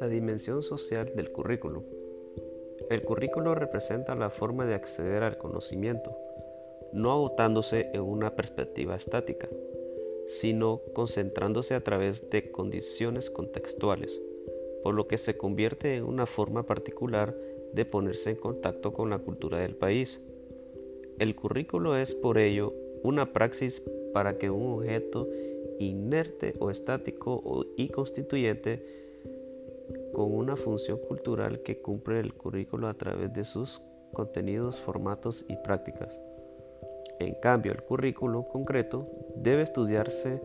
La dimensión social del currículo. El currículo representa la forma de acceder al conocimiento, no agotándose en una perspectiva estática, sino concentrándose a través de condiciones contextuales, por lo que se convierte en una forma particular de ponerse en contacto con la cultura del país. El currículo es por ello una praxis para que un objeto inerte o estático y constituyente con una función cultural que cumple el currículo a través de sus contenidos, formatos y prácticas. En cambio, el currículo concreto debe estudiarse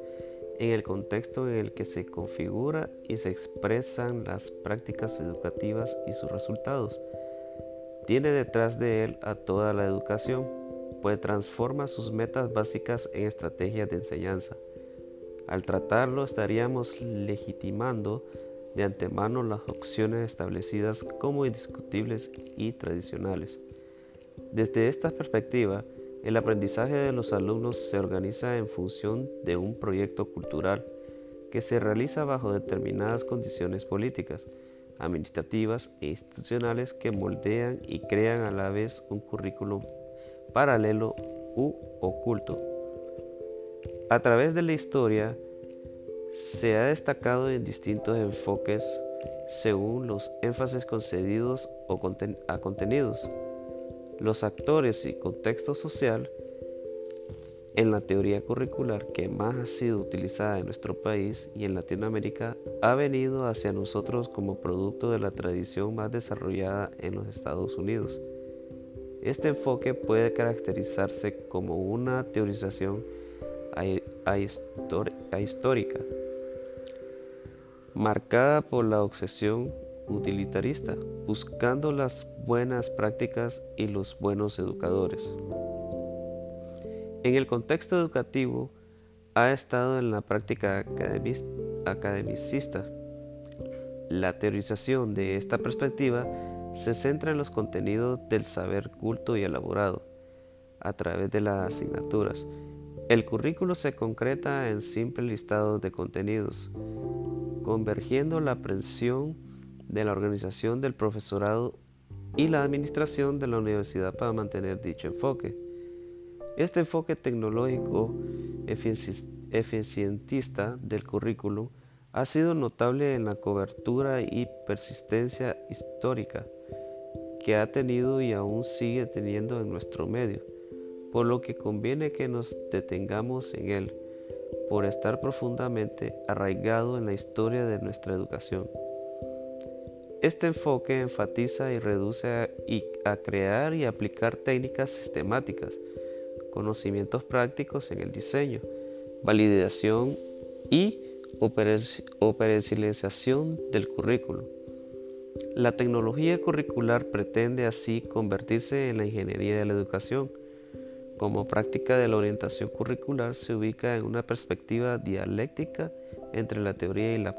en el contexto en el que se configura y se expresan las prácticas educativas y sus resultados. Tiene detrás de él a toda la educación, pues transforma sus metas básicas en estrategias de enseñanza. Al tratarlo estaríamos legitimando de antemano las opciones establecidas como indiscutibles y tradicionales. Desde esta perspectiva, el aprendizaje de los alumnos se organiza en función de un proyecto cultural que se realiza bajo determinadas condiciones políticas, administrativas e institucionales que moldean y crean a la vez un currículum paralelo u oculto. A través de la historia se ha destacado en distintos enfoques según los énfasis concedidos o a contenidos los actores y contexto social en la teoría curricular que más ha sido utilizada en nuestro país y en Latinoamérica ha venido hacia nosotros como producto de la tradición más desarrollada en los Estados Unidos. Este enfoque puede caracterizarse como una teorización histórica, marcada por la obsesión utilitarista, buscando las buenas prácticas y los buenos educadores. En el contexto educativo ha estado en la práctica academicista. La teorización de esta perspectiva se centra en los contenidos del saber culto y elaborado a través de las asignaturas. El currículo se concreta en simple listado de contenidos, convergiendo la aprensión de la organización del profesorado y la administración de la universidad para mantener dicho enfoque. Este enfoque tecnológico eficientista del currículum ha sido notable en la cobertura y persistencia histórica que ha tenido y aún sigue teniendo en nuestro medio, por lo que conviene que nos detengamos en él, por estar profundamente arraigado en la historia de nuestra educación. Este enfoque enfatiza y reduce a, crear y aplicar técnicas sistemáticas, conocimientos prácticos en el diseño, validación y operacionalización del currículo. La tecnología curricular pretende así convertirse en la ingeniería de la educación. Como práctica de la orientación curricular se ubica en una perspectiva dialéctica entre la teoría y la